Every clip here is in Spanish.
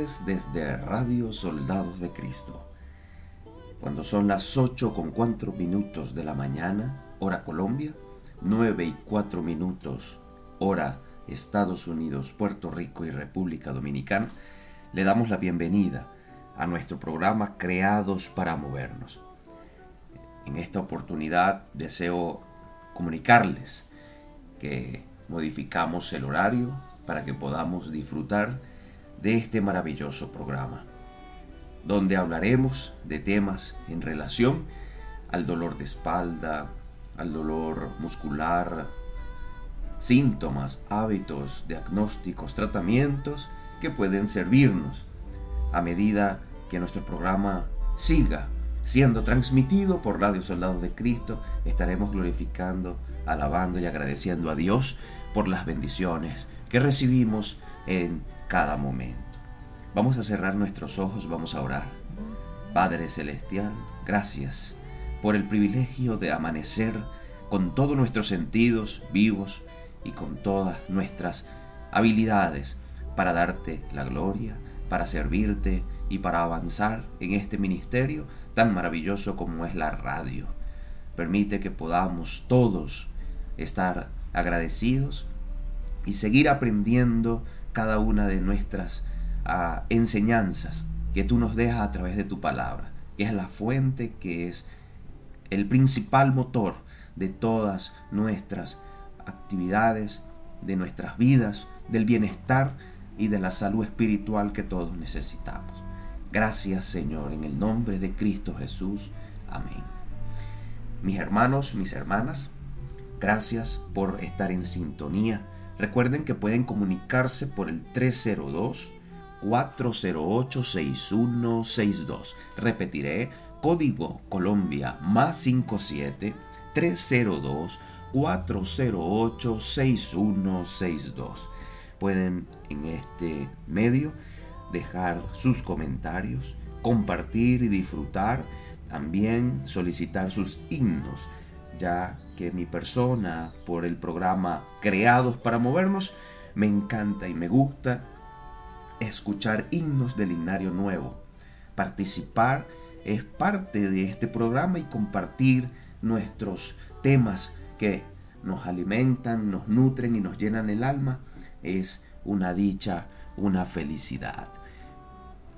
desde Radio Soldados de Cristo. Cuando son las 8 con 4 minutos de la mañana, hora Colombia, 9 y 4 minutos, hora Estados Unidos, Puerto Rico y República Dominicana, le damos la bienvenida a nuestro programa Creados para Movernos. En esta oportunidad deseo comunicarles que modificamos el horario para que podamos disfrutar de este maravilloso programa, donde hablaremos de temas en relación al dolor de espalda, al dolor muscular, síntomas, hábitos, diagnósticos, tratamientos que pueden servirnos a medida que nuestro programa siga siendo transmitido por Radio Soldados de Cristo, estaremos glorificando, alabando y agradeciendo a Dios por las bendiciones que recibimos en cada momento. Vamos a cerrar nuestros ojos, vamos a orar. Padre Celestial, gracias por el privilegio de amanecer con todos nuestros sentidos vivos y con todas nuestras habilidades para darte la gloria, para servirte y para avanzar en este ministerio tan maravilloso como es la radio. Permite que podamos todos estar agradecidos y seguir aprendiendo cada una de nuestras ah, enseñanzas que tú nos dejas a través de tu palabra, que es la fuente, que es el principal motor de todas nuestras actividades, de nuestras vidas, del bienestar y de la salud espiritual que todos necesitamos. Gracias Señor, en el nombre de Cristo Jesús. Amén. Mis hermanos, mis hermanas, Gracias por estar en sintonía. Recuerden que pueden comunicarse por el 302 408 6162. Repetiré, código Colombia más 57 302 408 6162. Pueden en este medio dejar sus comentarios, compartir y disfrutar, también solicitar sus himnos ya que mi persona, por el programa Creados para Movernos, me encanta y me gusta escuchar himnos del himnario nuevo. Participar es parte de este programa y compartir nuestros temas que nos alimentan, nos nutren y nos llenan el alma es una dicha, una felicidad.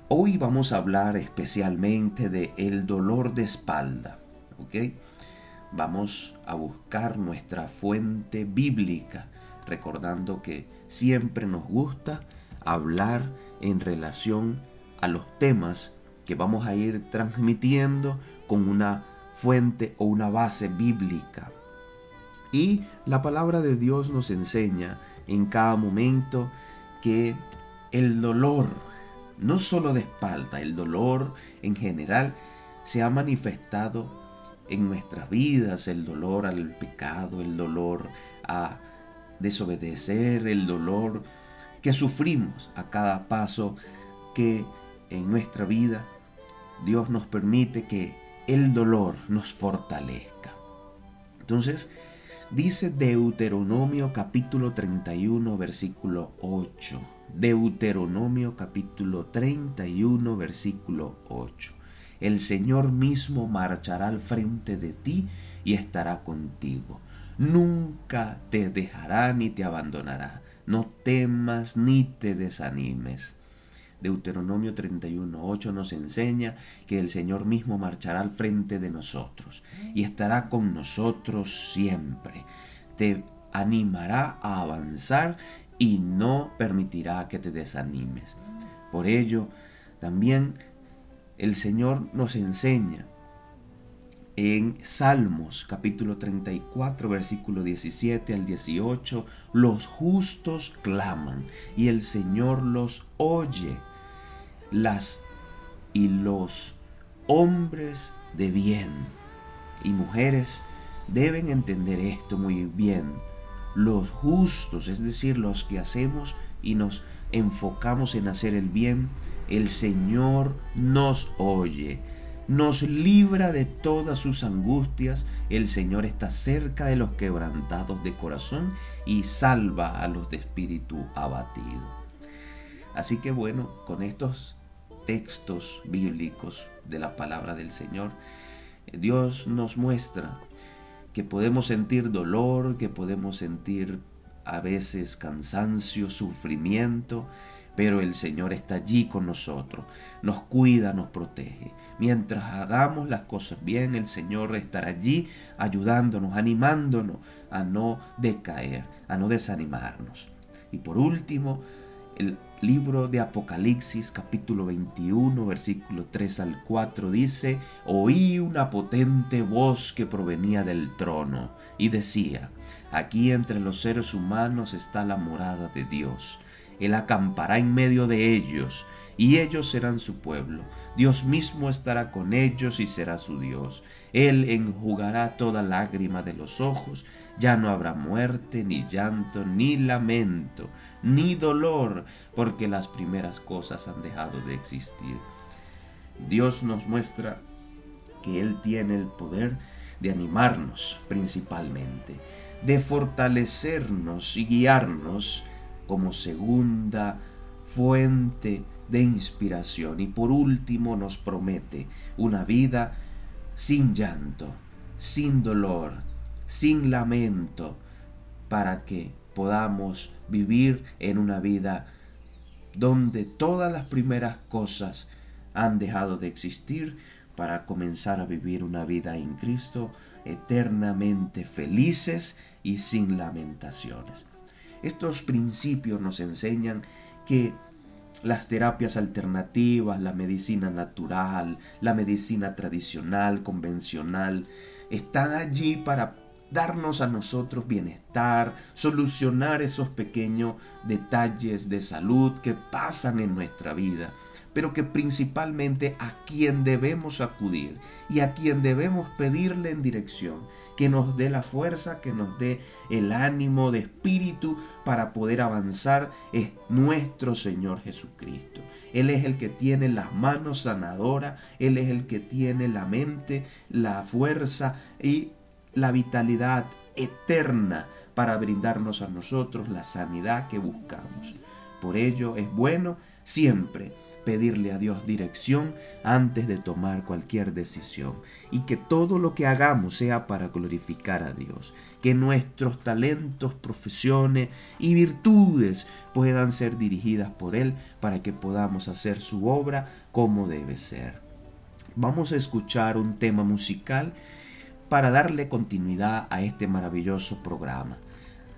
Hoy vamos a hablar especialmente de el dolor de espalda, ¿ok? Vamos a buscar nuestra fuente bíblica, recordando que siempre nos gusta hablar en relación a los temas que vamos a ir transmitiendo con una fuente o una base bíblica. Y la palabra de Dios nos enseña en cada momento que el dolor, no solo de espalda, el dolor en general se ha manifestado en nuestras vidas, el dolor al pecado, el dolor a desobedecer, el dolor que sufrimos a cada paso que en nuestra vida Dios nos permite que el dolor nos fortalezca. Entonces, dice Deuteronomio capítulo 31 versículo 8. Deuteronomio capítulo 31 versículo 8. El Señor mismo marchará al frente de ti y estará contigo. Nunca te dejará ni te abandonará. No temas ni te desanimes. Deuteronomio 31.8 nos enseña que el Señor mismo marchará al frente de nosotros y estará con nosotros siempre. Te animará a avanzar y no permitirá que te desanimes. Por ello, también el Señor nos enseña en Salmos capítulo 34 versículo 17 al 18, los justos claman y el Señor los oye las y los hombres de bien y mujeres deben entender esto muy bien. Los justos, es decir, los que hacemos y nos enfocamos en hacer el bien, el Señor nos oye, nos libra de todas sus angustias, el Señor está cerca de los quebrantados de corazón y salva a los de espíritu abatido. Así que bueno, con estos textos bíblicos de la palabra del Señor, Dios nos muestra que podemos sentir dolor, que podemos sentir a veces cansancio, sufrimiento, pero el Señor está allí con nosotros, nos cuida, nos protege. Mientras hagamos las cosas bien, el Señor estará allí ayudándonos, animándonos a no decaer, a no desanimarnos. Y por último, el libro de Apocalipsis capítulo 21 versículo 3 al 4 dice, oí una potente voz que provenía del trono y decía, aquí entre los seres humanos está la morada de Dios. Él acampará en medio de ellos y ellos serán su pueblo. Dios mismo estará con ellos y será su Dios. Él enjugará toda lágrima de los ojos, ya no habrá muerte, ni llanto, ni lamento, ni dolor, porque las primeras cosas han dejado de existir. Dios nos muestra que Él tiene el poder de animarnos principalmente, de fortalecernos y guiarnos como segunda fuente de inspiración y por último nos promete una vida sin llanto, sin dolor, sin lamento, para que podamos vivir en una vida donde todas las primeras cosas han dejado de existir para comenzar a vivir una vida en Cristo eternamente felices y sin lamentaciones. Estos principios nos enseñan que las terapias alternativas, la medicina natural, la medicina tradicional, convencional, están allí para darnos a nosotros bienestar, solucionar esos pequeños detalles de salud que pasan en nuestra vida pero que principalmente a quien debemos acudir y a quien debemos pedirle en dirección, que nos dé la fuerza, que nos dé el ánimo de espíritu para poder avanzar, es nuestro Señor Jesucristo. Él es el que tiene las manos sanadoras, Él es el que tiene la mente, la fuerza y la vitalidad eterna para brindarnos a nosotros la sanidad que buscamos. Por ello es bueno siempre pedirle a Dios dirección antes de tomar cualquier decisión y que todo lo que hagamos sea para glorificar a Dios, que nuestros talentos, profesiones y virtudes puedan ser dirigidas por Él para que podamos hacer su obra como debe ser. Vamos a escuchar un tema musical para darle continuidad a este maravilloso programa.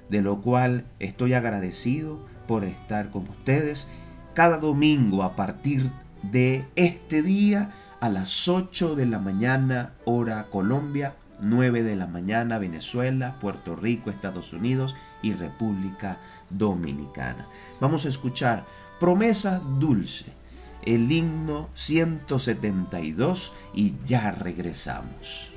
de lo cual estoy agradecido por estar con ustedes cada domingo a partir de este día a las 8 de la mañana hora Colombia, 9 de la mañana Venezuela, Puerto Rico, Estados Unidos y República Dominicana. Vamos a escuchar Promesa Dulce, el himno 172 y ya regresamos.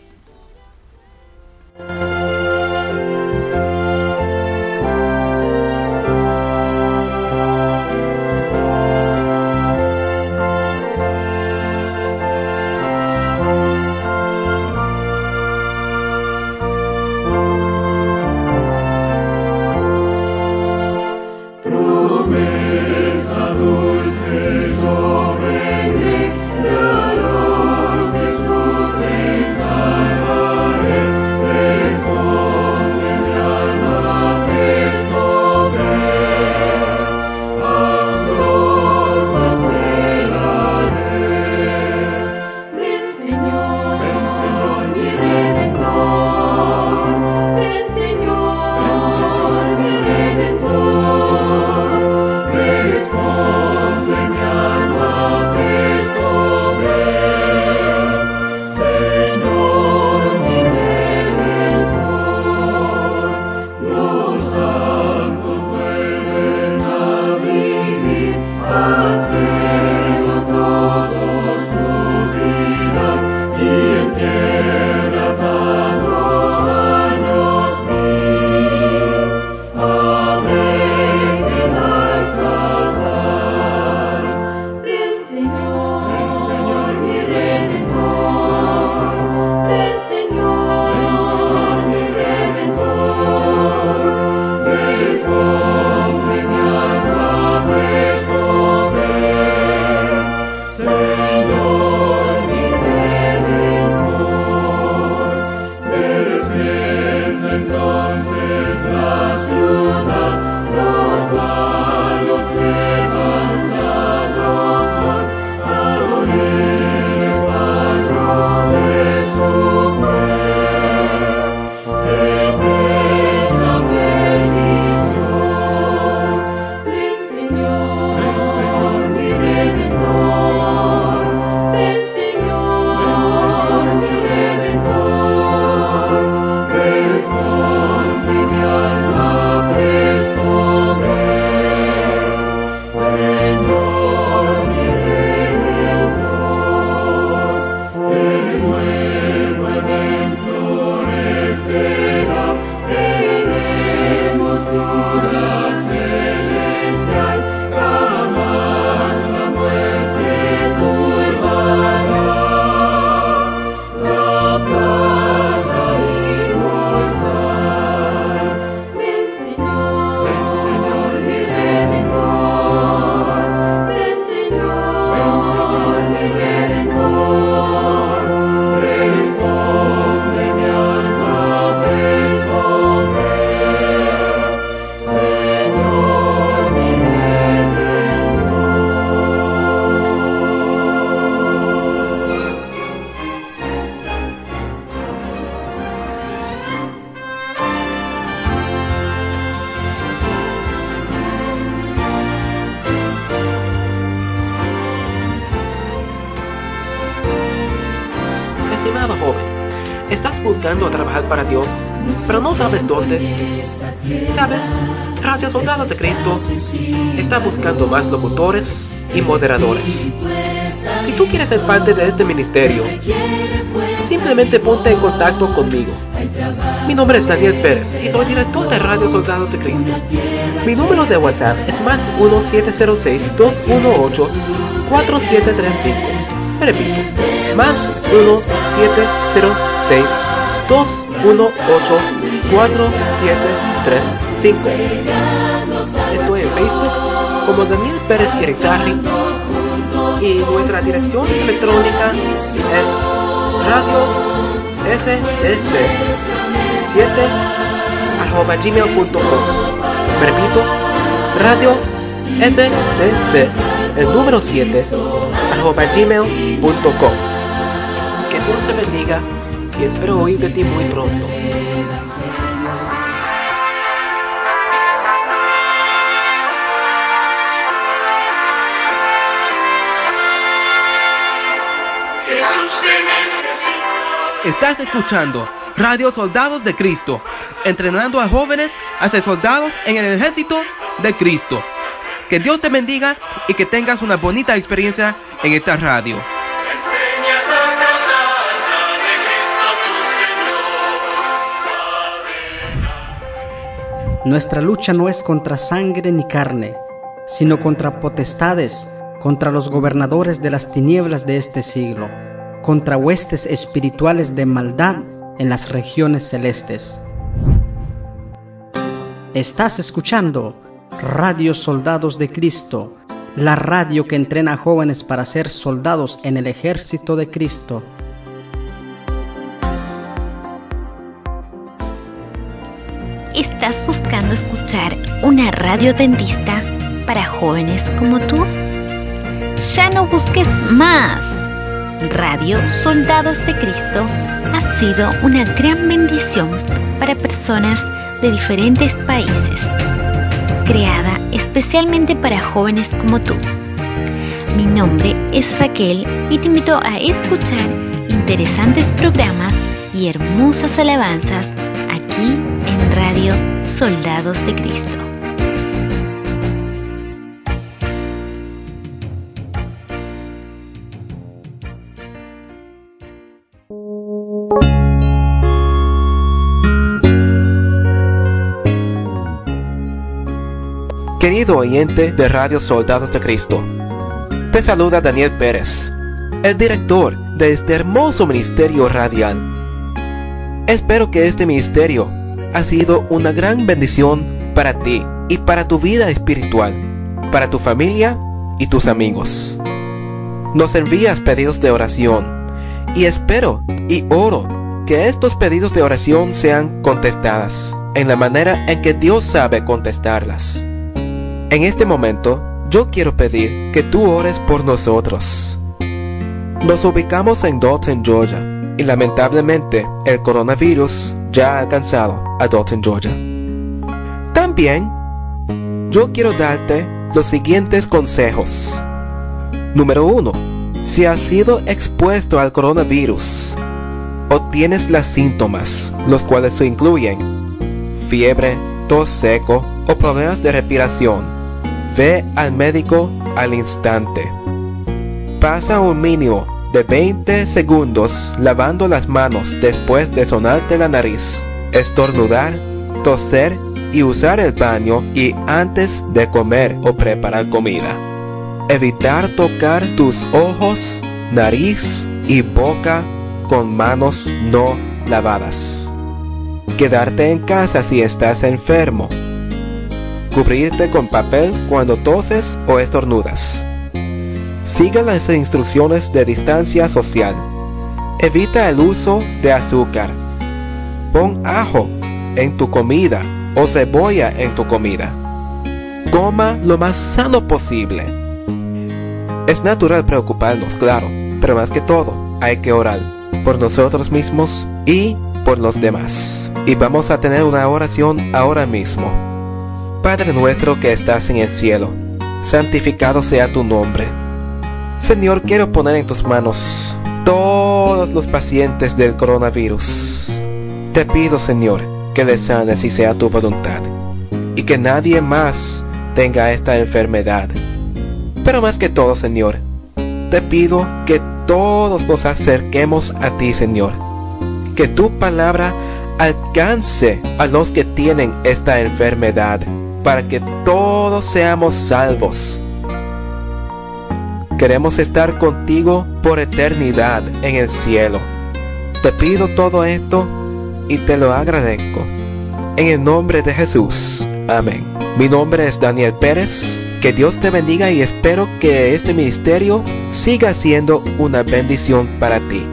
Trabajar para Dios, pero no sabes dónde. ¿Sabes? Radio Soldados de Cristo está buscando más locutores y moderadores. Si tú quieres ser parte de este ministerio, simplemente ponte en contacto conmigo. Mi nombre es Daniel Pérez y soy director de Radio Soldados de Cristo. Mi número de WhatsApp es más 1-706-218-4735. Repito, más 1-706 218-4735. Estoy en Facebook como Daniel Pérez Irizarry y nuestra dirección electrónica es radio ss 7 arroba gmail.com repito radio sdc el número 7 arroba gmail.com que Dios te bendiga y espero oír de ti muy pronto. Estás escuchando Radio Soldados de Cristo, entrenando a jóvenes a ser soldados en el ejército de Cristo. Que Dios te bendiga y que tengas una bonita experiencia en esta radio. Nuestra lucha no es contra sangre ni carne, sino contra potestades, contra los gobernadores de las tinieblas de este siglo, contra huestes espirituales de maldad en las regiones celestes. Estás escuchando Radio Soldados de Cristo, la radio que entrena a jóvenes para ser soldados en el ejército de Cristo. ¿Estás buscando escuchar una radio dentista para jóvenes como tú? Ya no busques más. Radio Soldados de Cristo ha sido una gran bendición para personas de diferentes países, creada especialmente para jóvenes como tú. Mi nombre es Raquel y te invito a escuchar interesantes programas y hermosas alabanzas aquí Radio Soldados de Cristo. Querido oyente de Radio Soldados de Cristo, te saluda Daniel Pérez, el director de este hermoso ministerio radial. Espero que este ministerio ha sido una gran bendición para ti y para tu vida espiritual, para tu familia y tus amigos. Nos envías pedidos de oración y espero y oro que estos pedidos de oración sean contestadas en la manera en que Dios sabe contestarlas. En este momento, yo quiero pedir que tú ores por nosotros. Nos ubicamos en Dalton, Georgia, y lamentablemente el coronavirus ya alcanzado a Dalton, Georgia. También, yo quiero darte los siguientes consejos. Número 1. Si has sido expuesto al coronavirus o tienes los síntomas, los cuales incluyen fiebre, tos seco o problemas de respiración, Ve al médico al instante. Pasa un mínimo de 20 segundos lavando las manos después de sonarte la nariz, estornudar, toser y usar el baño y antes de comer o preparar comida. Evitar tocar tus ojos, nariz y boca con manos no lavadas. Quedarte en casa si estás enfermo Cubrirte con papel cuando toses o estornudas. Sigue las instrucciones de distancia social. Evita el uso de azúcar. Pon ajo en tu comida o cebolla en tu comida. Coma lo más sano posible. Es natural preocuparnos, claro, pero más que todo hay que orar por nosotros mismos y por los demás. Y vamos a tener una oración ahora mismo. Padre nuestro que estás en el cielo, santificado sea tu nombre. Señor, quiero poner en tus manos todos los pacientes del coronavirus. Te pido, Señor, que les sanes y sea tu voluntad, y que nadie más tenga esta enfermedad. Pero más que todo, Señor, te pido que todos nos acerquemos a ti, Señor. Que tu palabra alcance a los que tienen esta enfermedad para que todos seamos salvos. Queremos estar contigo por eternidad en el cielo. Te pido todo esto y te lo agradezco. En el nombre de Jesús. Amén. Mi nombre es Daniel Pérez. Que Dios te bendiga y espero que este ministerio siga siendo una bendición para ti.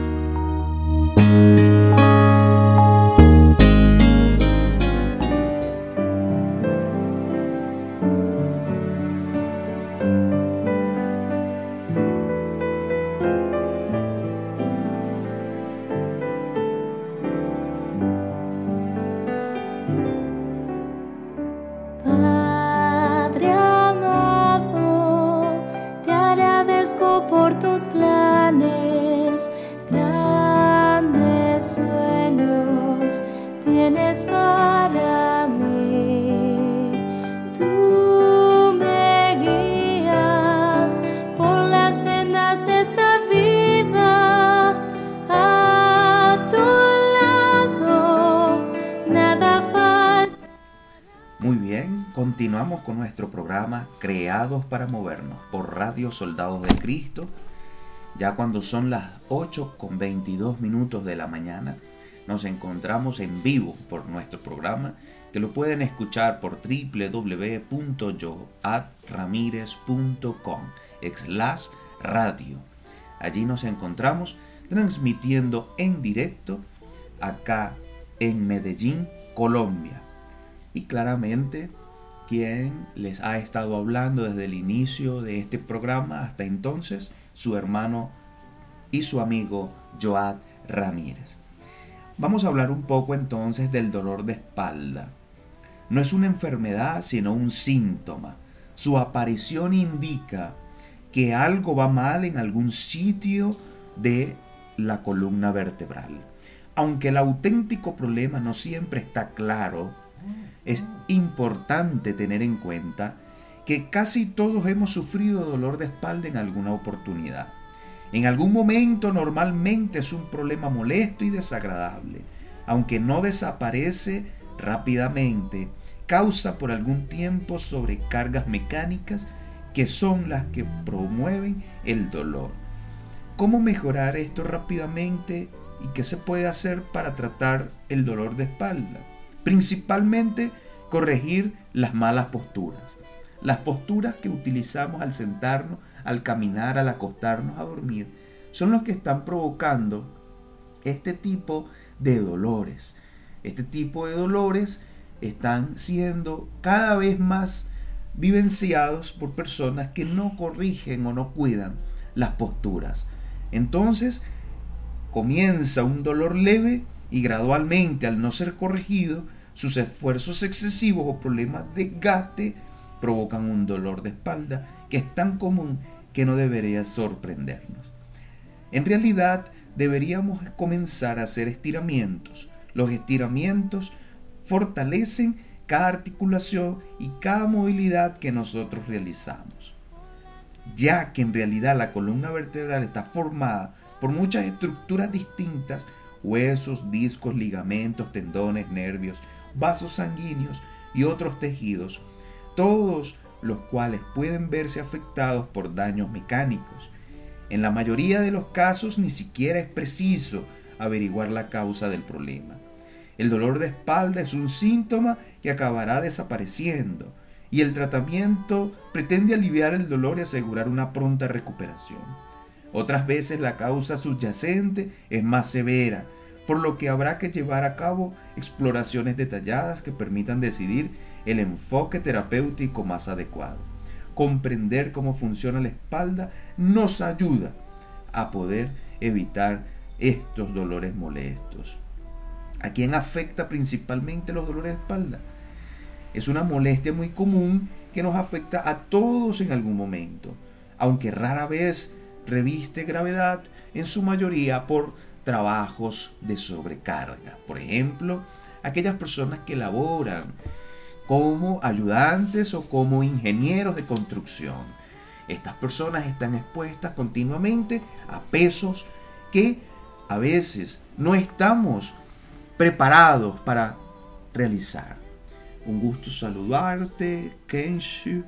Para Movernos por Radio Soldados de Cristo. Ya cuando son las 8 con 22 minutos de la mañana, nos encontramos en vivo por nuestro programa que lo pueden escuchar por www.yoadramirez.com slash radio. Allí nos encontramos transmitiendo en directo acá en Medellín, Colombia. Y claramente quien les ha estado hablando desde el inicio de este programa hasta entonces, su hermano y su amigo Joad Ramírez. Vamos a hablar un poco entonces del dolor de espalda. No es una enfermedad, sino un síntoma. Su aparición indica que algo va mal en algún sitio de la columna vertebral. Aunque el auténtico problema no siempre está claro, es importante tener en cuenta que casi todos hemos sufrido dolor de espalda en alguna oportunidad. En algún momento normalmente es un problema molesto y desagradable, aunque no desaparece rápidamente, causa por algún tiempo sobrecargas mecánicas que son las que promueven el dolor. ¿Cómo mejorar esto rápidamente y qué se puede hacer para tratar el dolor de espalda? Principalmente corregir las malas posturas. Las posturas que utilizamos al sentarnos, al caminar, al acostarnos a dormir, son los que están provocando este tipo de dolores. Este tipo de dolores están siendo cada vez más vivenciados por personas que no corrigen o no cuidan las posturas. Entonces comienza un dolor leve y gradualmente al no ser corregido, sus esfuerzos excesivos o problemas de gaste provocan un dolor de espalda que es tan común que no debería sorprendernos. En realidad deberíamos comenzar a hacer estiramientos. Los estiramientos fortalecen cada articulación y cada movilidad que nosotros realizamos. Ya que en realidad la columna vertebral está formada por muchas estructuras distintas, huesos, discos, ligamentos, tendones, nervios, vasos sanguíneos y otros tejidos, todos los cuales pueden verse afectados por daños mecánicos. En la mayoría de los casos ni siquiera es preciso averiguar la causa del problema. El dolor de espalda es un síntoma que acabará desapareciendo y el tratamiento pretende aliviar el dolor y asegurar una pronta recuperación. Otras veces la causa subyacente es más severa, por lo que habrá que llevar a cabo exploraciones detalladas que permitan decidir el enfoque terapéutico más adecuado. Comprender cómo funciona la espalda nos ayuda a poder evitar estos dolores molestos. ¿A quién afecta principalmente los dolores de espalda? Es una molestia muy común que nos afecta a todos en algún momento, aunque rara vez reviste gravedad, en su mayoría por trabajos de sobrecarga. Por ejemplo, aquellas personas que laboran como ayudantes o como ingenieros de construcción. Estas personas están expuestas continuamente a pesos que a veces no estamos preparados para realizar. Un gusto saludarte, Kenshu.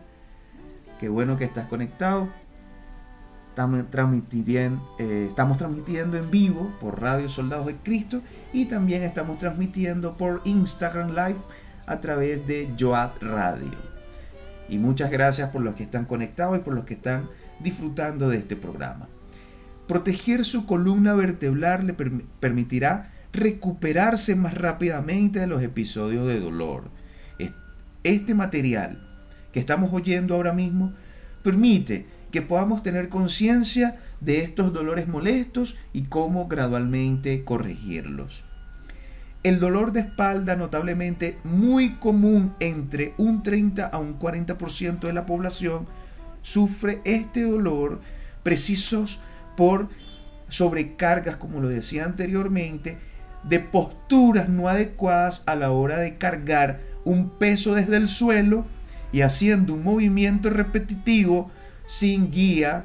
Qué bueno que estás conectado. Eh, estamos transmitiendo en vivo por Radio Soldados de Cristo y también estamos transmitiendo por Instagram Live a través de Joad Radio. Y muchas gracias por los que están conectados y por los que están disfrutando de este programa. Proteger su columna vertebral le permitirá recuperarse más rápidamente de los episodios de dolor. Este material que estamos oyendo ahora mismo permite que podamos tener conciencia de estos dolores molestos y cómo gradualmente corregirlos. El dolor de espalda notablemente muy común entre un 30 a un 40% de la población sufre este dolor precisos por sobrecargas, como lo decía anteriormente, de posturas no adecuadas a la hora de cargar un peso desde el suelo y haciendo un movimiento repetitivo sin guía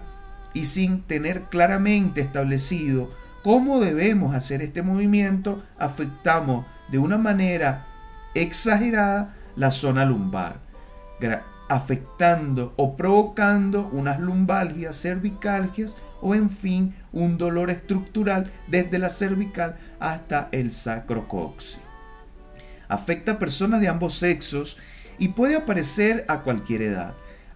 y sin tener claramente establecido cómo debemos hacer este movimiento, afectamos de una manera exagerada la zona lumbar. afectando o provocando unas lumbalgias, cervicalgias o en fin un dolor estructural desde la cervical hasta el sacrocoxi. Afecta a personas de ambos sexos y puede aparecer a cualquier edad,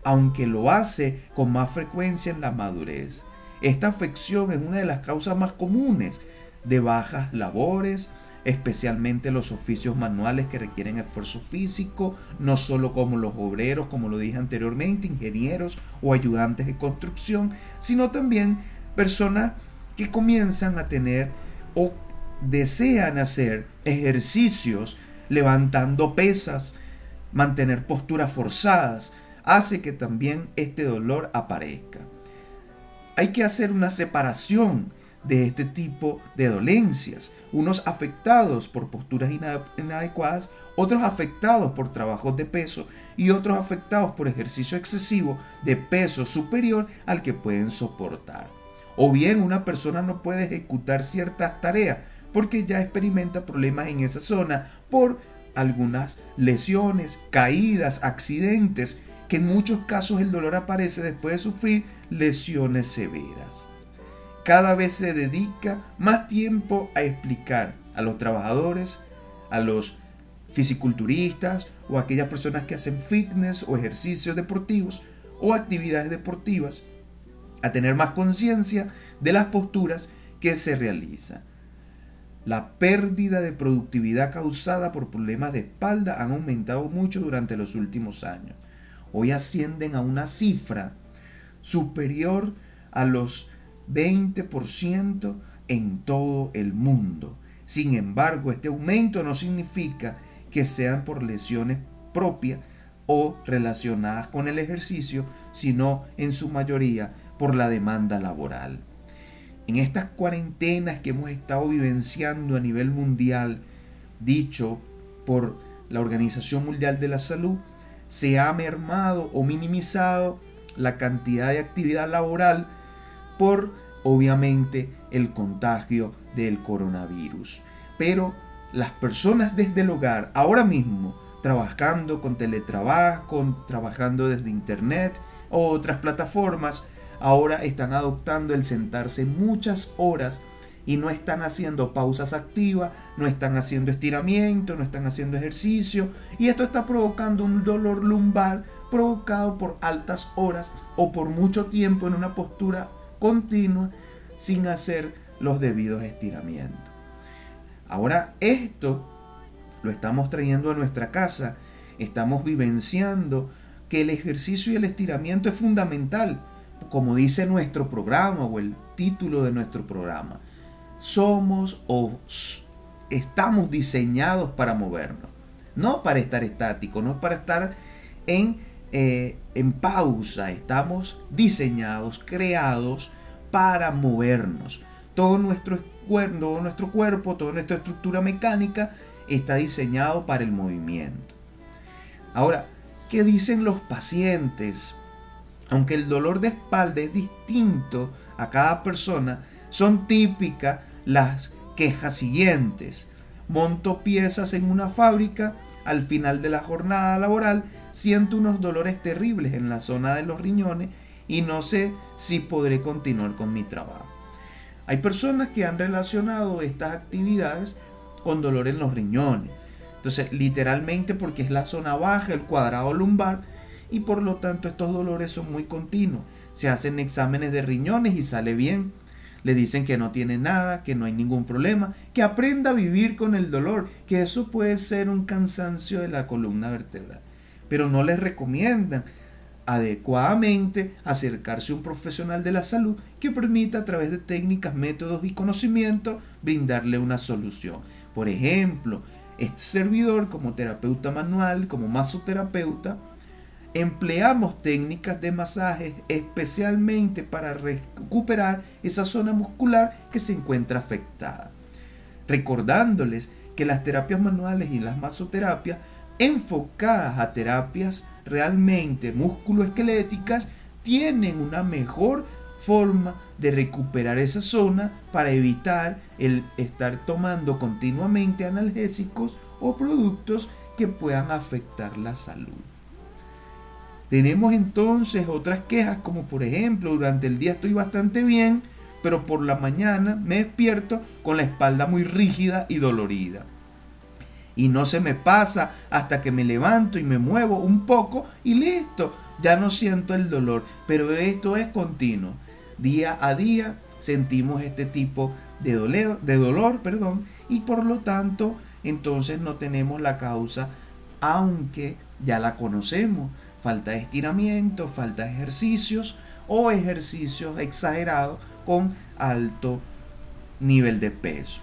aunque lo hace con más frecuencia en la madurez. Esta afección es una de las causas más comunes de bajas labores, especialmente los oficios manuales que requieren esfuerzo físico, no solo como los obreros, como lo dije anteriormente, ingenieros o ayudantes de construcción, sino también personas que comienzan a tener o desean hacer ejercicios levantando pesas, mantener posturas forzadas, hace que también este dolor aparezca. Hay que hacer una separación de este tipo de dolencias, unos afectados por posturas inadecuadas, otros afectados por trabajos de peso y otros afectados por ejercicio excesivo de peso superior al que pueden soportar. O bien una persona no puede ejecutar ciertas tareas porque ya experimenta problemas en esa zona por algunas lesiones, caídas, accidentes, que en muchos casos el dolor aparece después de sufrir lesiones severas cada vez se dedica más tiempo a explicar a los trabajadores, a los fisiculturistas o a aquellas personas que hacen fitness o ejercicios deportivos o actividades deportivas, a tener más conciencia de las posturas que se realizan. La pérdida de productividad causada por problemas de espalda han aumentado mucho durante los últimos años. Hoy ascienden a una cifra superior a los 20% en todo el mundo. Sin embargo, este aumento no significa que sean por lesiones propias o relacionadas con el ejercicio, sino en su mayoría por la demanda laboral. En estas cuarentenas que hemos estado vivenciando a nivel mundial, dicho por la Organización Mundial de la Salud, se ha mermado o minimizado la cantidad de actividad laboral por obviamente el contagio del coronavirus. Pero las personas desde el hogar, ahora mismo, trabajando con teletrabajo, trabajando desde internet o otras plataformas, ahora están adoptando el sentarse muchas horas y no están haciendo pausas activas, no están haciendo estiramiento, no están haciendo ejercicio y esto está provocando un dolor lumbar provocado por altas horas o por mucho tiempo en una postura continua sin hacer los debidos estiramientos. Ahora esto lo estamos trayendo a nuestra casa, estamos vivenciando que el ejercicio y el estiramiento es fundamental, como dice nuestro programa o el título de nuestro programa. Somos o estamos diseñados para movernos, no para estar estáticos, no para estar en eh, en pausa, estamos diseñados, creados para movernos. Todo nuestro, todo nuestro cuerpo, toda nuestra estructura mecánica está diseñado para el movimiento. Ahora, ¿qué dicen los pacientes? Aunque el dolor de espalda es distinto a cada persona, son típicas las quejas siguientes. Monto piezas en una fábrica, al final de la jornada laboral siento unos dolores terribles en la zona de los riñones y no sé si podré continuar con mi trabajo. Hay personas que han relacionado estas actividades con dolor en los riñones. Entonces, literalmente porque es la zona baja, el cuadrado lumbar, y por lo tanto estos dolores son muy continuos. Se hacen exámenes de riñones y sale bien. Le dicen que no tiene nada, que no hay ningún problema, que aprenda a vivir con el dolor, que eso puede ser un cansancio de la columna vertebral pero no les recomiendan adecuadamente acercarse a un profesional de la salud que permita a través de técnicas, métodos y conocimientos brindarle una solución. Por ejemplo, este servidor como terapeuta manual, como masoterapeuta, empleamos técnicas de masaje especialmente para recuperar esa zona muscular que se encuentra afectada. Recordándoles que las terapias manuales y las masoterapias enfocadas a terapias realmente musculoesqueléticas tienen una mejor forma de recuperar esa zona para evitar el estar tomando continuamente analgésicos o productos que puedan afectar la salud. Tenemos entonces otras quejas como por ejemplo durante el día estoy bastante bien, pero por la mañana me despierto con la espalda muy rígida y dolorida. Y no se me pasa hasta que me levanto y me muevo un poco y listo, ya no siento el dolor, pero esto es continuo. Día a día sentimos este tipo de, dolor, de dolor perdón, y por lo tanto entonces no tenemos la causa, aunque ya la conocemos. Falta de estiramiento, falta de ejercicios o ejercicios exagerados con alto nivel de peso.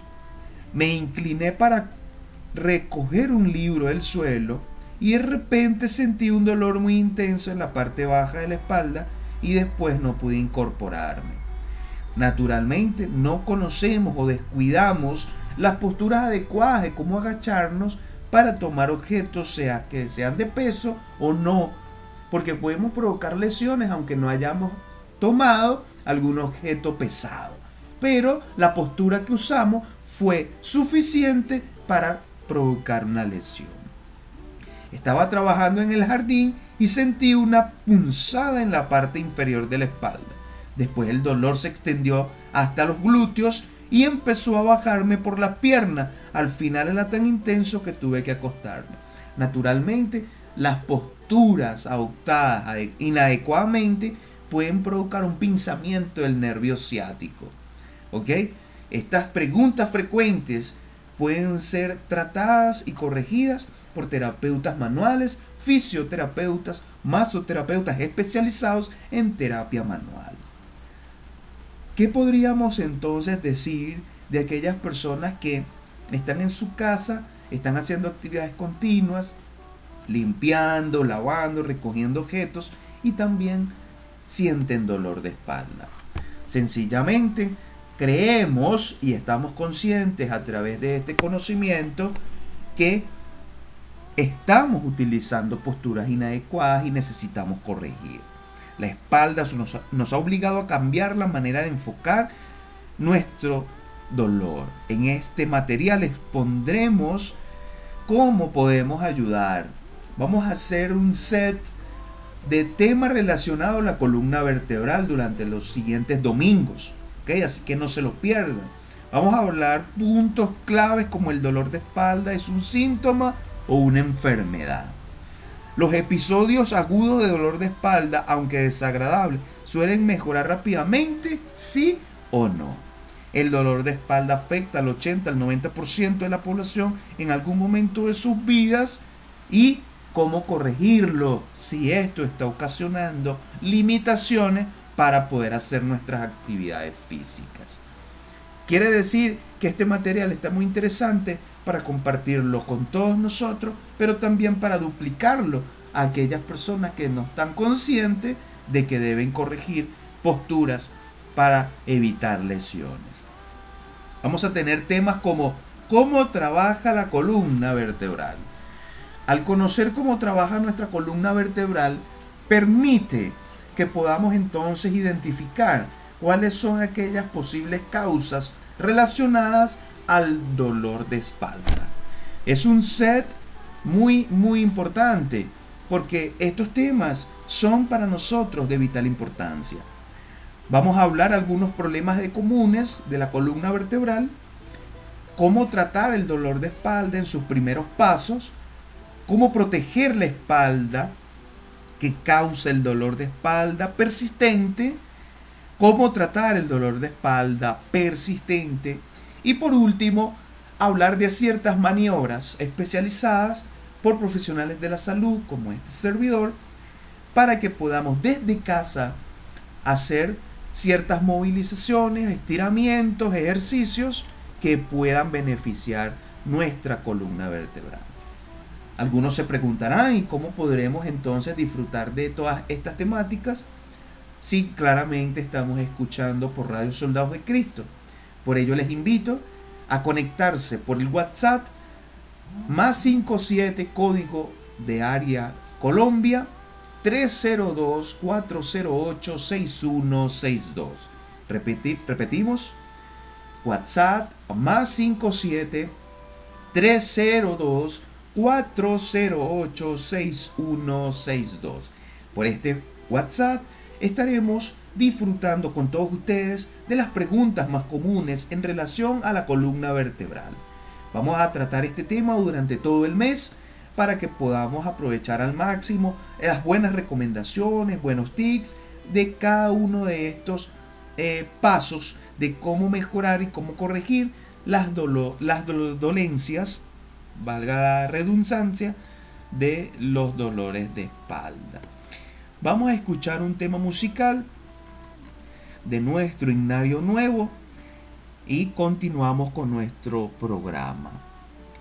Me incliné para recoger un libro del suelo y de repente sentí un dolor muy intenso en la parte baja de la espalda y después no pude incorporarme. Naturalmente no conocemos o descuidamos las posturas adecuadas de cómo agacharnos para tomar objetos, sea que sean de peso o no, porque podemos provocar lesiones aunque no hayamos tomado algún objeto pesado. Pero la postura que usamos fue suficiente para provocar una lesión. Estaba trabajando en el jardín y sentí una punzada en la parte inferior de la espalda. Después el dolor se extendió hasta los glúteos y empezó a bajarme por las piernas. Al final era tan intenso que tuve que acostarme. Naturalmente, las posturas adoptadas inadecuadamente pueden provocar un pinzamiento del nervio ciático. ¿Ok? Estas preguntas frecuentes pueden ser tratadas y corregidas por terapeutas manuales, fisioterapeutas, masoterapeutas especializados en terapia manual. ¿Qué podríamos entonces decir de aquellas personas que están en su casa, están haciendo actividades continuas, limpiando, lavando, recogiendo objetos y también sienten dolor de espalda? Sencillamente creemos y estamos conscientes a través de este conocimiento que estamos utilizando posturas inadecuadas y necesitamos corregir. La espalda nos, ha obligado a cambiar la manera de enfocar nuestro dolor. En este material expondremos cómo podemos ayudar. Vamos a hacer un set de temas relacionados a la columna vertebral durante los siguientes domingos. Así que no se lo pierdan. Vamos a hablar puntos claves como el dolor de espalda es un síntoma o una enfermedad. Los episodios agudos de dolor de espalda, aunque desagradables, suelen mejorar rápidamente, sí o no. El dolor de espalda afecta al 80 al 90% de la población en algún momento de sus vidas y cómo corregirlo si esto está ocasionando limitaciones para poder hacer nuestras actividades físicas. Quiere decir que este material está muy interesante para compartirlo con todos nosotros, pero también para duplicarlo a aquellas personas que no están conscientes de que deben corregir posturas para evitar lesiones. Vamos a tener temas como cómo trabaja la columna vertebral. Al conocer cómo trabaja nuestra columna vertebral, permite que podamos entonces identificar cuáles son aquellas posibles causas relacionadas al dolor de espalda. Es un set muy, muy importante porque estos temas son para nosotros de vital importancia. Vamos a hablar algunos problemas de comunes de la columna vertebral, cómo tratar el dolor de espalda en sus primeros pasos, cómo proteger la espalda que causa el dolor de espalda persistente, cómo tratar el dolor de espalda persistente y por último, hablar de ciertas maniobras especializadas por profesionales de la salud como este servidor para que podamos desde casa hacer ciertas movilizaciones, estiramientos, ejercicios que puedan beneficiar nuestra columna vertebral. Algunos se preguntarán, ¿y cómo podremos entonces disfrutar de todas estas temáticas? Si claramente estamos escuchando por Radio Soldados de Cristo. Por ello les invito a conectarse por el WhatsApp más 57 código de área Colombia 302 408 6162. repetimos WhatsApp más 57 302 408 6162. Por este WhatsApp estaremos disfrutando con todos ustedes de las preguntas más comunes en relación a la columna vertebral. Vamos a tratar este tema durante todo el mes para que podamos aprovechar al máximo las buenas recomendaciones, buenos tips de cada uno de estos eh, pasos de cómo mejorar y cómo corregir las, las dolencias, valga la redundancia, de los dolores de espalda. Vamos a escuchar un tema musical de nuestro himnario nuevo y continuamos con nuestro programa.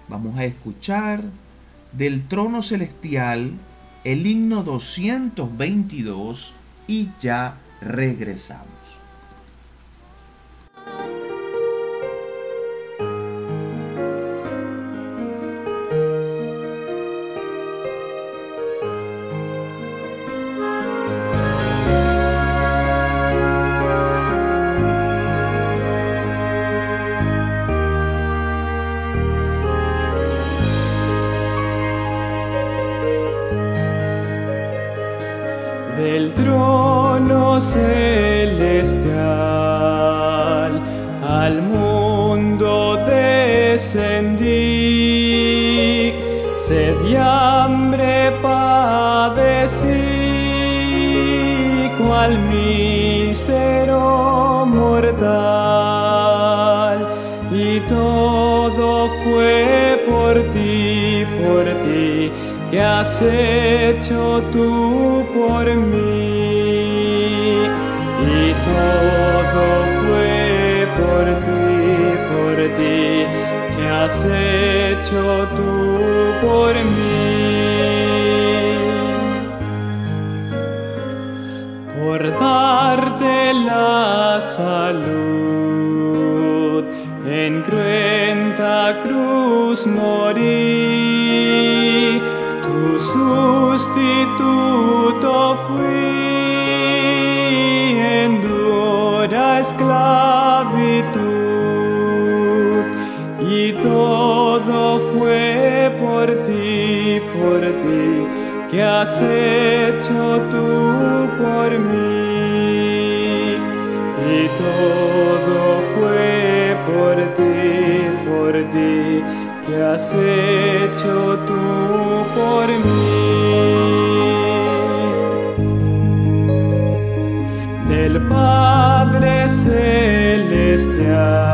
Vamos a escuchar del trono celestial el himno 222 y ya regresamos. y todo fue por ti, por ti, que has hecho tú por mí. Y todo fue por ti, por ti, que has hecho tú por mí. celestial.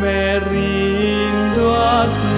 mundo pasará.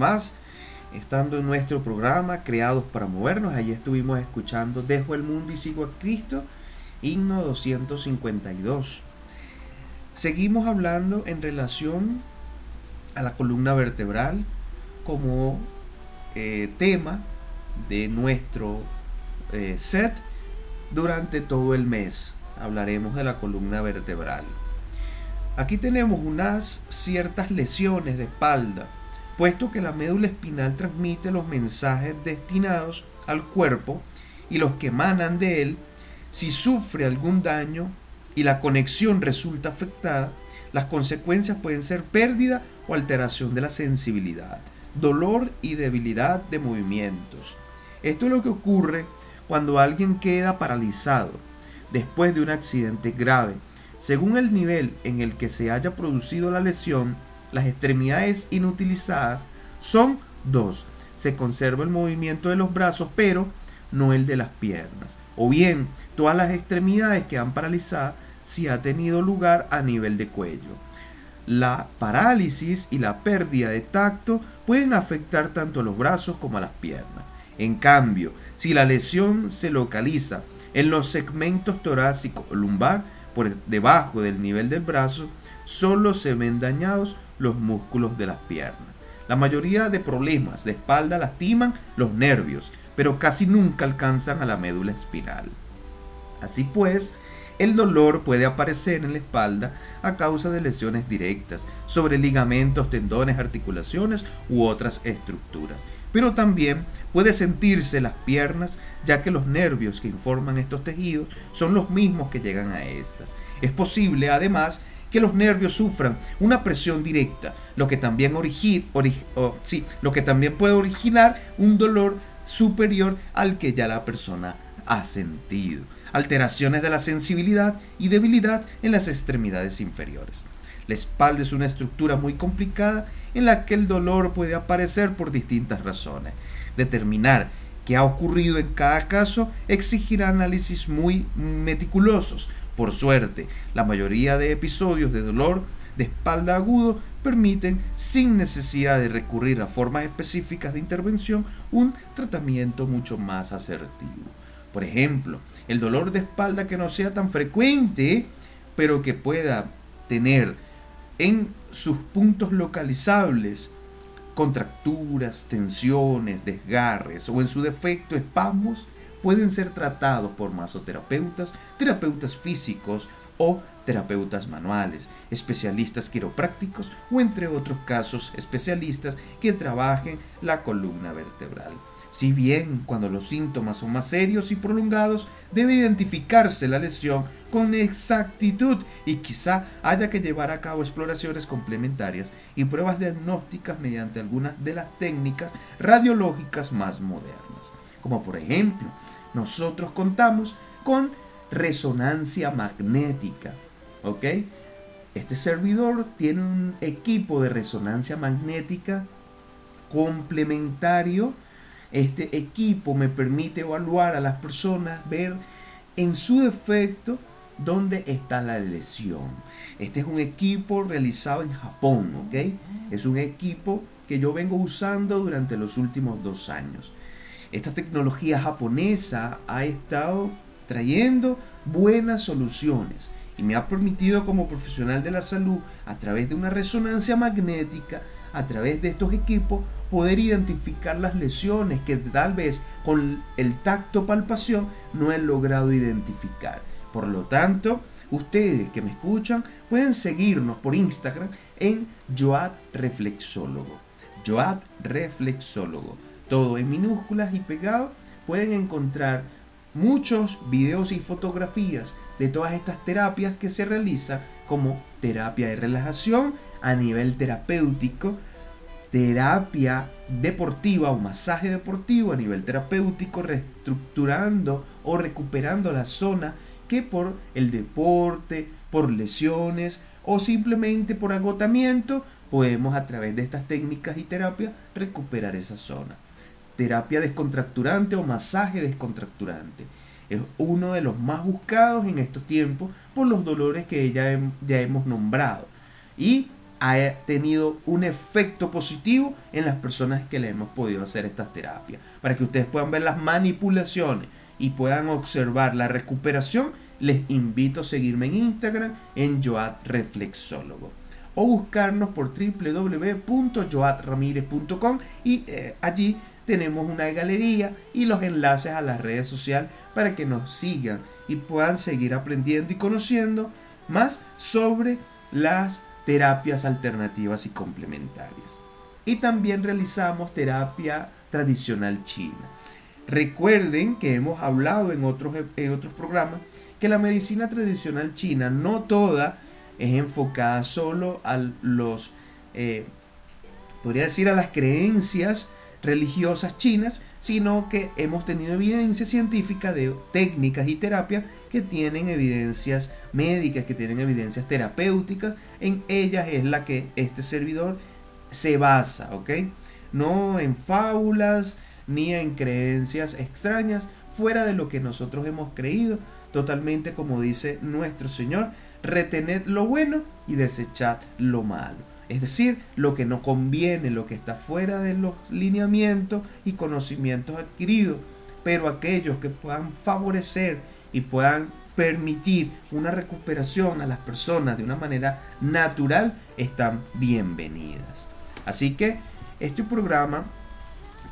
Más, estando en nuestro programa Creados para Movernos, allí estuvimos escuchando Dejo el mundo y sigo a Cristo, himno 252. Seguimos hablando en relación a la columna vertebral como eh, tema de nuestro eh, set durante todo el mes. Hablaremos de la columna vertebral. Aquí tenemos unas ciertas lesiones de espalda, puesto que la médula espinal transmite los mensajes destinados al cuerpo y los que emanan de él, si sufre algún daño y la conexión resulta afectada, las consecuencias pueden ser pérdida o alteración de la sensibilidad, dolor y debilidad de movimientos. Esto es lo que ocurre cuando alguien queda paralizado después de un accidente grave. Según el nivel en el que se haya producido la lesión, las extremidades inutilizadas son dos. Se conserva el movimiento de los brazos, pero no el de las piernas. O bien, todas las extremidades quedan paralizadas si ha tenido lugar a nivel de cuello. La parálisis y la pérdida de tacto pueden afectar tanto a los brazos como a las piernas. En cambio, si la lesión se localiza en los segmentos torácico lumbar, por debajo del nivel del brazo, solo se ven dañados los músculos de las piernas. La mayoría de problemas de espalda lastiman los nervios, pero casi nunca alcanzan a la médula espinal. Así pues, el dolor puede aparecer en la espalda a causa de lesiones directas sobre ligamentos, tendones, articulaciones u otras estructuras. Pero también puede sentirse las piernas ya que los nervios que informan estos tejidos son los mismos que llegan a estas. Es posible además que los nervios sufran una presión directa, lo que también, lo que también puede originar un dolor superior al que ya la persona ha sentido alteraciones de la sensibilidad y debilidad en las extremidades inferiores. La espalda es una estructura muy complicada en la que el dolor puede aparecer por distintas razones. Determinar qué ha ocurrido en cada caso exigirá análisis muy meticulosos. Por suerte, la mayoría de episodios de dolor de espalda agudo permiten, sin necesidad de recurrir a formas específicas de intervención, un tratamiento mucho más asertivo. Por ejemplo, el dolor de espalda que no sea tan frecuente, pero que pueda tener en sus puntos localizables contracturas, tensiones, desgarres o en su defecto espasmos, pueden ser tratados por masoterapeutas, terapeutas físicos o terapeutas manuales, especialistas quiroprácticos o entre otros casos especialistas que trabajen la columna vertebral. Si bien cuando los síntomas son más serios y prolongados, debe identificarse la lesión con exactitud y quizá haya que llevar a cabo exploraciones complementarias y pruebas diagnósticas mediante algunas de las técnicas radiológicas más modernas. Como por ejemplo, nosotros contamos con resonancia magnética. ¿Ok? Este servidor tiene un equipo de resonancia magnética complementario este equipo me permite evaluar a las personas, ver en su defecto dónde está la lesión. Este es un equipo realizado en Japón, ¿ok? Es un equipo que yo vengo usando durante los últimos dos años. Esta tecnología japonesa ha estado trayendo buenas soluciones y me ha permitido como profesional de la salud, a través de una resonancia magnética, a través de estos equipos, poder identificar las lesiones que tal vez con el tacto palpación no he logrado identificar. Por lo tanto, ustedes que me escuchan pueden seguirnos por Instagram en Joad Reflexólogo. Joad Reflexólogo. Todo en minúsculas y pegado. Pueden encontrar muchos videos y fotografías de todas estas terapias que se realizan como terapia de relajación a nivel terapéutico, terapia deportiva o masaje deportivo a nivel terapéutico, reestructurando o recuperando la zona que por el deporte, por lesiones o simplemente por agotamiento podemos a través de estas técnicas y terapias recuperar esa zona. Terapia descontracturante o masaje descontracturante. Es uno de los más buscados en estos tiempos por los dolores que ya, ya hemos nombrado. Y ha tenido un efecto positivo en las personas que le hemos podido hacer estas terapias. Para que ustedes puedan ver las manipulaciones y puedan observar la recuperación, les invito a seguirme en Instagram en Joad Reflexólogo o buscarnos por www.joadramírez.com y eh, allí tenemos una galería y los enlaces a las redes sociales para que nos sigan y puedan seguir aprendiendo y conociendo más sobre las terapias alternativas y complementarias. Y también realizamos terapia tradicional china. Recuerden que hemos hablado en otros, en otros programas que la medicina tradicional china no toda es enfocada solo a los, eh, podría decir, a las creencias religiosas chinas, sino que hemos tenido evidencia científica de técnicas y terapias que tienen evidencias médicas, que tienen evidencias terapéuticas. En ellas es la que este servidor se basa, ¿ok? No en fábulas ni en creencias extrañas, fuera de lo que nosotros hemos creído, totalmente como dice nuestro Señor, retened lo bueno y desechad lo malo. Es decir, lo que no conviene, lo que está fuera de los lineamientos y conocimientos adquiridos. Pero aquellos que puedan favorecer y puedan permitir una recuperación a las personas de una manera natural están bienvenidas. Así que este programa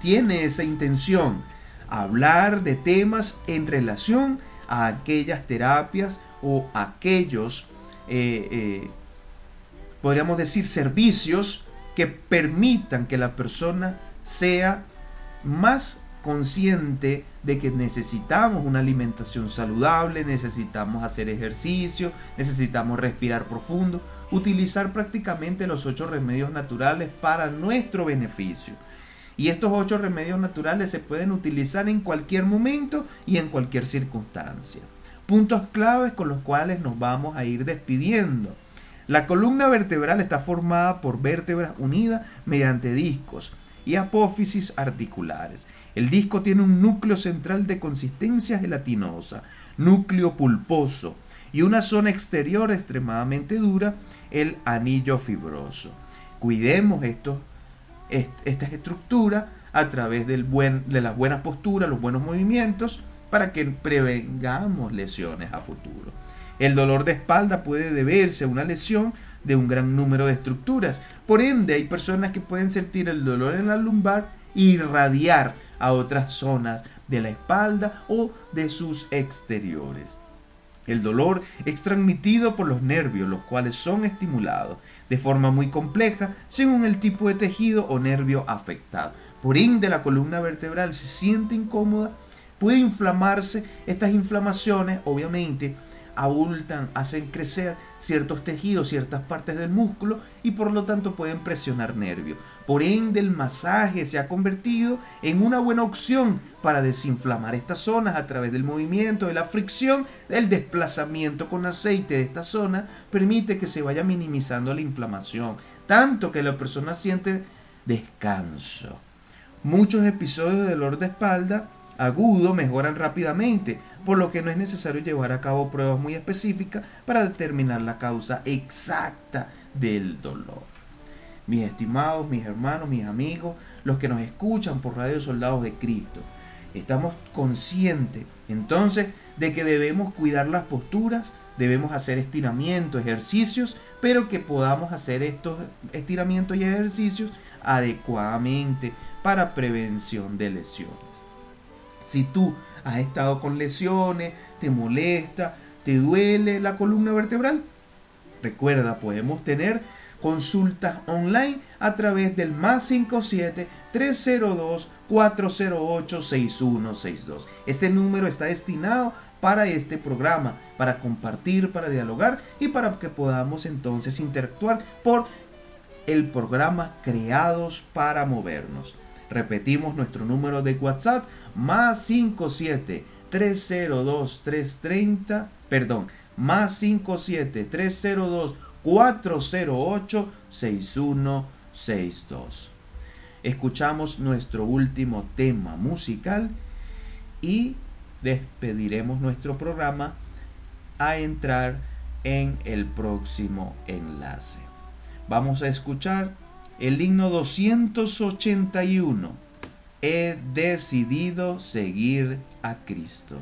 tiene esa intención, hablar de temas en relación a aquellas terapias o aquellos eh, eh, podríamos decir, servicios que permitan que la persona sea más consciente de que necesitamos una alimentación saludable, necesitamos hacer ejercicio, necesitamos respirar profundo, utilizar prácticamente los ocho remedios naturales para nuestro beneficio. Y estos ocho remedios naturales se pueden utilizar en cualquier momento y en cualquier circunstancia. Puntos claves con los cuales nos vamos a ir despidiendo. La columna vertebral está formada por vértebras unidas mediante discos y apófisis articulares. El disco tiene un núcleo central de consistencia gelatinosa, núcleo pulposo y una zona exterior extremadamente dura, el anillo fibroso. Cuidemos esto, esta estructura a través de las buenas posturas, los buenos movimientos, para que prevengamos lesiones a futuro. El dolor de espalda puede deberse a una lesión de un gran número de estructuras. Por ende, hay personas que pueden sentir el dolor en la lumbar y irradiar a otras zonas de la espalda o de sus exteriores. El dolor es transmitido por los nervios, los cuales son estimulados de forma muy compleja según el tipo de tejido o nervio afectado. Por ende, la columna vertebral se siente incómoda, puede inflamarse. Estas inflamaciones, obviamente, abultan, hacen crecer ciertos tejidos, ciertas partes del músculo y por lo tanto pueden presionar nervios. Por ende, el masaje se ha convertido en una buena opción para desinflamar estas zonas a través del movimiento, de la fricción, el desplazamiento con aceite de esta zona permite que se vaya minimizando la inflamación, tanto que la persona siente descanso. Muchos episodios de dolor de espalda agudo mejoran rápidamente, por lo que no es necesario llevar a cabo pruebas muy específicas para determinar la causa exacta del dolor. Mis estimados, mis hermanos, mis amigos, los que nos escuchan por Radio Soldados de Cristo, estamos conscientes entonces de que debemos cuidar las posturas, debemos hacer estiramientos, ejercicios, pero que podamos hacer estos estiramientos y ejercicios adecuadamente para prevención de lesiones. Si tú has estado con lesiones, te molesta, te duele la columna vertebral, recuerda, podemos tener consultas online a través del más 57 302 408 6162. Este número está destinado para este programa, para compartir, para dialogar y para que podamos entonces interactuar por el programa Creados para Movernos. Repetimos nuestro número de WhatsApp más 57 302 330, perdón, más 57 302 408 6162. Escuchamos nuestro último tema musical y despediremos nuestro programa a entrar en el próximo enlace. vamos a escuchar el himno 281. He decidido seguir a Cristo.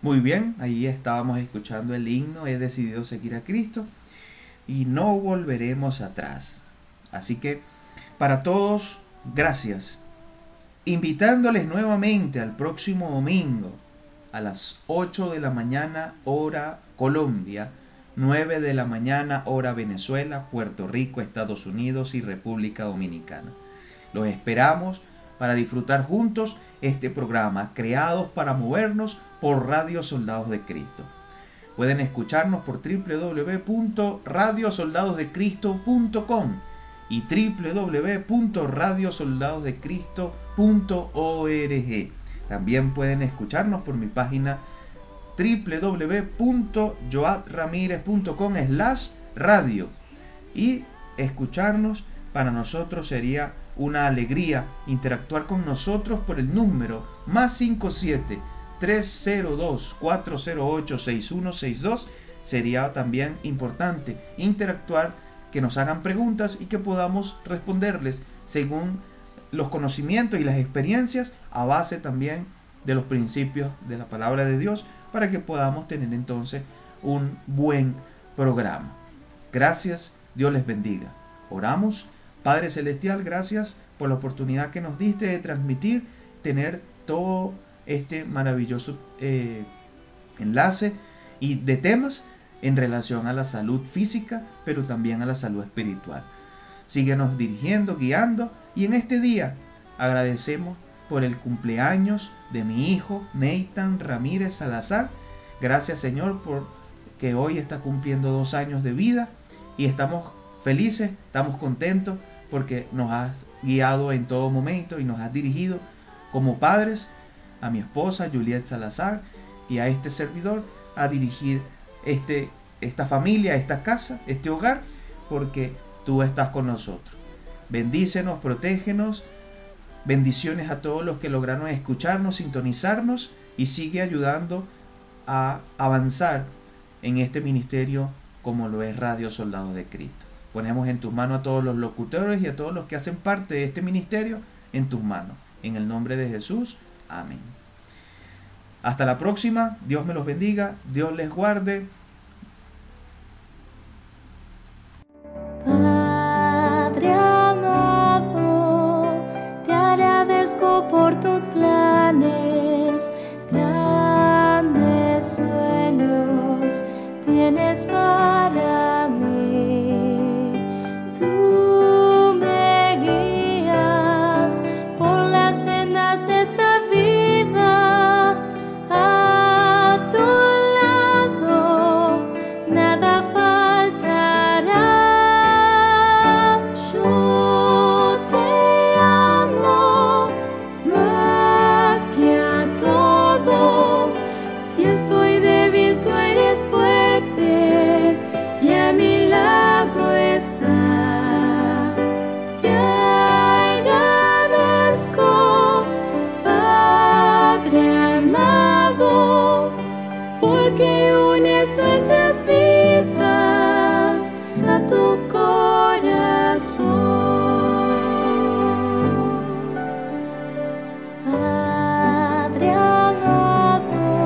Muy bien, ahí estábamos escuchando el himno, he decidido seguir a Cristo y no volveremos atrás. Así que para todos, gracias. Invitándoles nuevamente al próximo domingo a las 8 de la mañana hora Colombia, 9 de la mañana hora Venezuela, Puerto Rico, Estados Unidos y República Dominicana. Los esperamos para disfrutar juntos este programa, creados para movernos por Radio Soldados de Cristo. Pueden escucharnos por www.radiosoldadosdecristo.com y www.radiosoldadosdecristo.org. También pueden escucharnos por mi página www.joadramirez.com slash radio y escucharnos para nosotros sería una alegría interactuar con nosotros por el número más 57 302 408 6162 sería también importante interactuar que nos hagan preguntas y que podamos responderles según los conocimientos y las experiencias a base también de los principios de la palabra de Dios para que podamos tener entonces un buen programa. Gracias, Dios les bendiga. Oramos. Padre Celestial, gracias por la oportunidad que nos diste de transmitir, tener todo este maravilloso eh, enlace y de temas en relación a la salud física, pero también a la salud espiritual. Síguenos dirigiendo, guiando y en este día agradecemos por el cumpleaños de mi hijo Nathan Ramírez Salazar. Gracias Señor por que hoy está cumpliendo dos años de vida y estamos felices, estamos contentos porque nos has guiado en todo momento y nos has dirigido como padres a mi esposa Juliet Salazar y a este servidor a dirigir este, esta familia, esta casa, este hogar, porque tú estás con nosotros. Bendícenos, protégenos, bendiciones a todos los que lograron escucharnos, sintonizarnos y sigue ayudando a avanzar en este ministerio como lo es Radio Soldados de Cristo. Ponemos en tus manos a todos los locutores y a todos los que hacen parte de este ministerio en tus manos. En el nombre de Jesús. Amén. Hasta la próxima. Dios me los bendiga. Dios les guarde. Padre amado, te agradezco por tus planes, grandes sueños tienes para